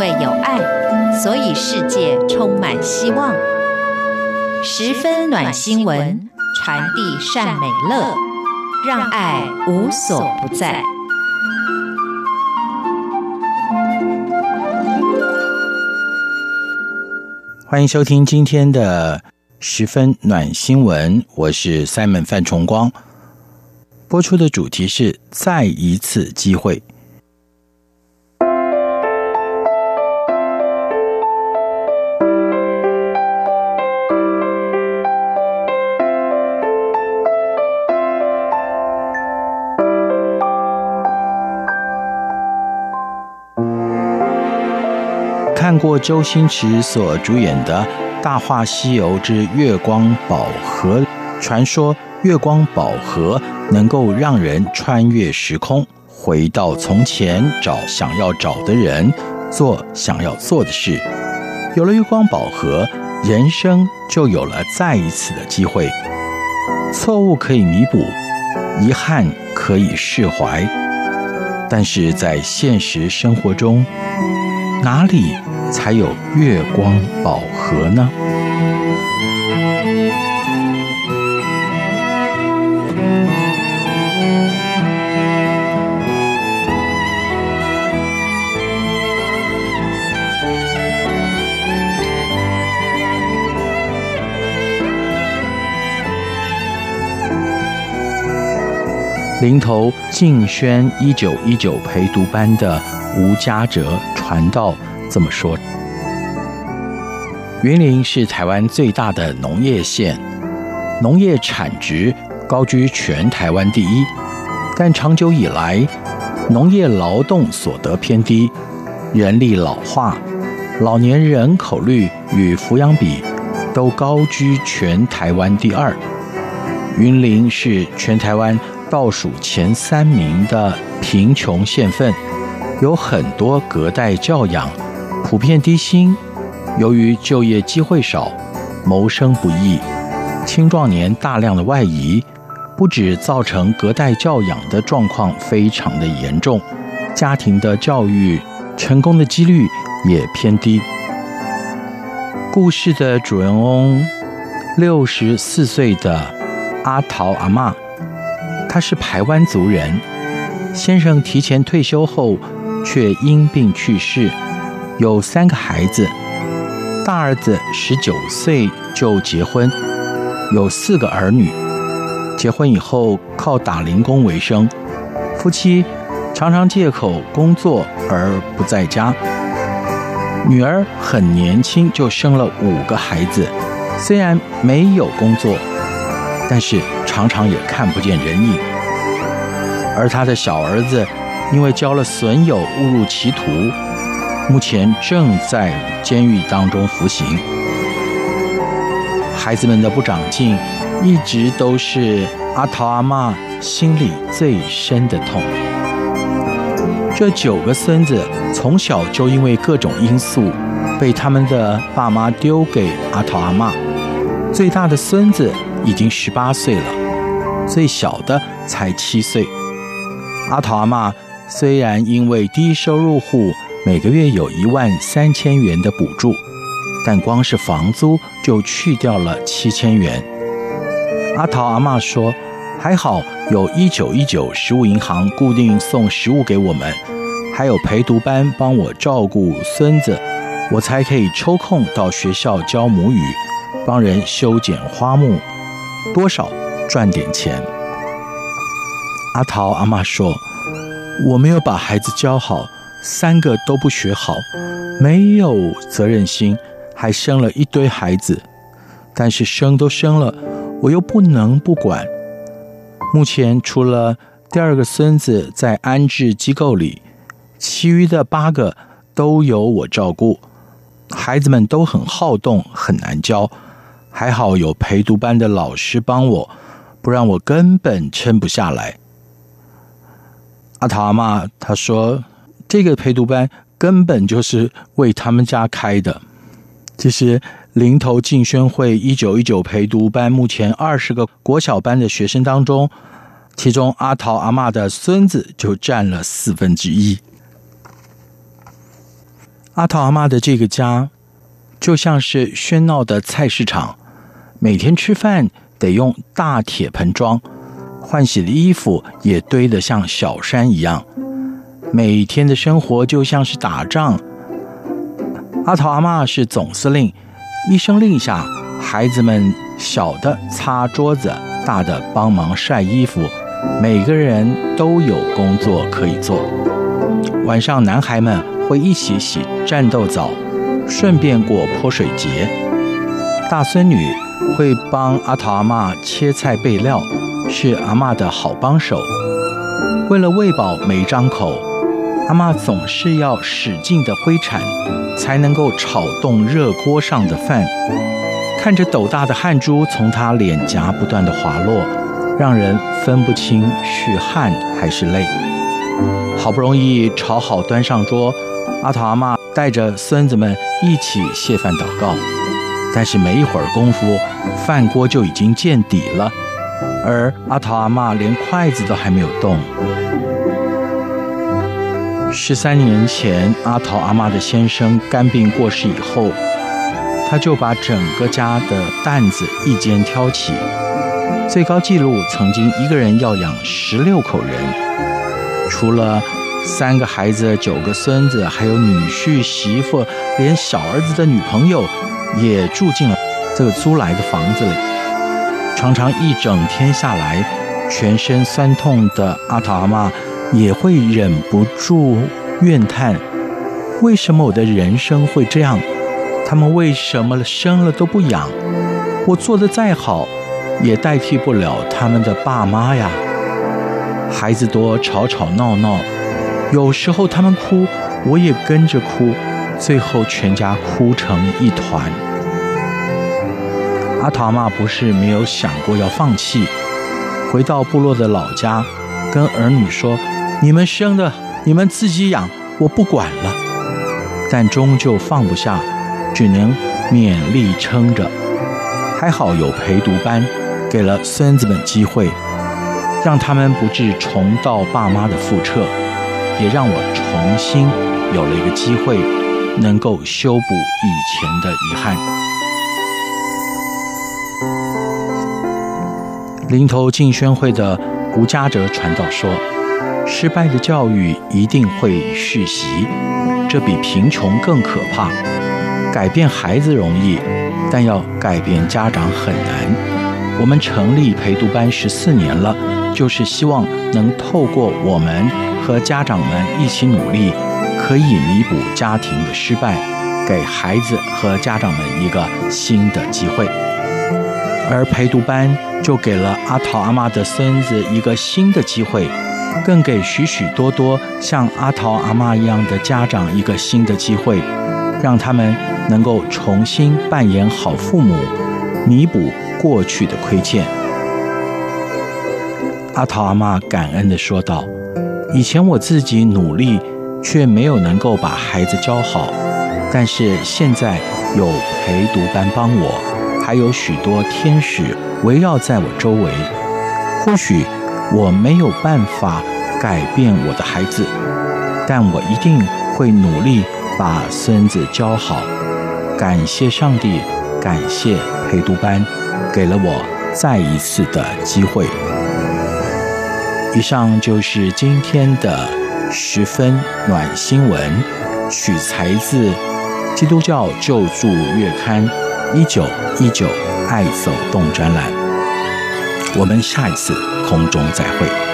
为有爱，所以世界充满希望。十分暖新闻，传递善美乐，让爱无所不在。欢迎收听今天的十分暖新闻，我是 Simon 范崇光。播出的主题是再一次机会。过周星驰所主演的《大话西游之月光宝盒》，传说月光宝盒能够让人穿越时空，回到从前，找想要找的人，做想要做的事。有了月光宝盒，人生就有了再一次的机会。错误可以弥补，遗憾可以释怀，但是在现实生活中，哪里才有月光宝盒呢？林头静轩一九一九陪读班的吴家哲传道这么说：云林是台湾最大的农业县，农业产值高居全台湾第一，但长久以来，农业劳动所得偏低，人力老化，老年人口率与抚养比都高居全台湾第二。云林是全台湾。倒数前三名的贫穷县份，有很多隔代教养，普遍低薪。由于就业机会少，谋生不易，青壮年大量的外移，不止造成隔代教养的状况非常的严重，家庭的教育成功的几率也偏低。故事的主人翁，六十四岁的阿桃阿嬷。她是台湾族人，先生提前退休后却因病去世，有三个孩子，大儿子十九岁就结婚，有四个儿女，结婚以后靠打零工为生，夫妻常常借口工作而不在家。女儿很年轻就生了五个孩子，虽然没有工作，但是常常也看不见人影，而他的小儿子因为交了损友误入歧途，目前正在监狱当中服刑。孩子们的不长进，一直都是阿桃阿嬷心里最深的痛。这九个孙子从小就因为各种因素，被他们的爸妈丢给阿桃阿嬷。最大的孙子已经十八岁了。最小的才七岁，阿桃阿嬷虽然因为低收入户每个月有一万三千元的补助，但光是房租就去掉了七千元。阿桃阿嬷说：“还好有一九一九食物银行固定送食物给我们，还有陪读班帮我照顾孙子，我才可以抽空到学校教母语，帮人修剪花木，多少。”赚点钱。阿桃阿妈说：“我没有把孩子教好，三个都不学好，没有责任心，还生了一堆孩子。但是生都生了，我又不能不管。目前除了第二个孙子在安置机构里，其余的八个都由我照顾。孩子们都很好动，很难教，还好有陪读班的老师帮我。”不然我根本撑不下来。阿桃阿嬷她说：“这个陪读班根本就是为他们家开的。”其实林头静轩会一九一九陪读班目前二十个国小班的学生当中，其中阿桃阿嬷的孙子就占了四分之一。阿桃阿妈的这个家，就像是喧闹的菜市场，每天吃饭得用大铁盆装，换洗的衣服也堆得像小山一样，每天的生活就像是打仗。阿桃阿妈是总司令，一声令下，孩子们小的擦桌子，大的帮忙晒衣服，每个人都有工作可以做。晚上，男孩们会一起洗战斗澡，顺便过泼水节。大孙女会帮阿桃阿妈切菜备料，是阿妈的好帮手。为了喂饱每张口，阿妈总是要使劲的挥铲，才能够炒动热锅上的饭。看着斗大的汗珠从她脸颊不断的滑落，让人分不清是汗还是泪。好不容易炒好端上桌，阿桃阿妈带着孙子们一起谢饭祷告。但是没一会儿功夫，饭锅就已经见底了，而阿桃阿妈连筷子都还没有动。十三年前，阿桃阿妈的先生肝病过世以后，他就把整个家的担子一肩挑起，最高纪录曾经一个人要养十六口人。除了三个孩子、九个孙子，还有女婿、媳妇，连小儿子的女朋友也住进了这个租来的房子里。常常一整天下来，全身酸痛的阿桃阿妈也会忍不住怨叹：为什么我的人生会这样？他们为什么生了都不养？我做的再好，也代替不了他们的爸妈呀。孩子多，吵吵闹闹，有时候他们哭，我也跟着哭，最后全家哭成一团。阿桃妈不是没有想过要放弃，回到部落的老家，跟儿女说：“你们生的，你们自己养，我不管了。”但终究放不下，只能勉力撑着。还好有陪读班，给了孙子们机会。让他们不致重蹈爸妈的覆辙，也让我重新有了一个机会，能够修补以前的遗憾。林头敬宣会的吴家哲传道说：“失败的教育一定会续袭，这比贫穷更可怕。改变孩子容易，但要改变家长很难。我们成立陪读班十四年了。”就是希望能透过我们和家长们一起努力，可以弥补家庭的失败，给孩子和家长们一个新的机会。而陪读班就给了阿桃阿妈的孙子一个新的机会，更给许许多多像阿桃阿妈一样的家长一个新的机会，让他们能够重新扮演好父母，弥补过去的亏欠。阿桃阿妈感恩地说道：“以前我自己努力，却没有能够把孩子教好，但是现在有陪读班帮我，还有许多天使围绕在我周围。或许我没有办法改变我的孩子，但我一定会努力把孙子教好。感谢上帝，感谢陪读班，给了我再一次的机会。”以上就是今天的十分暖新闻，取材自《基督教救助月刊》一九一九爱走动专栏。我们下一次空中再会。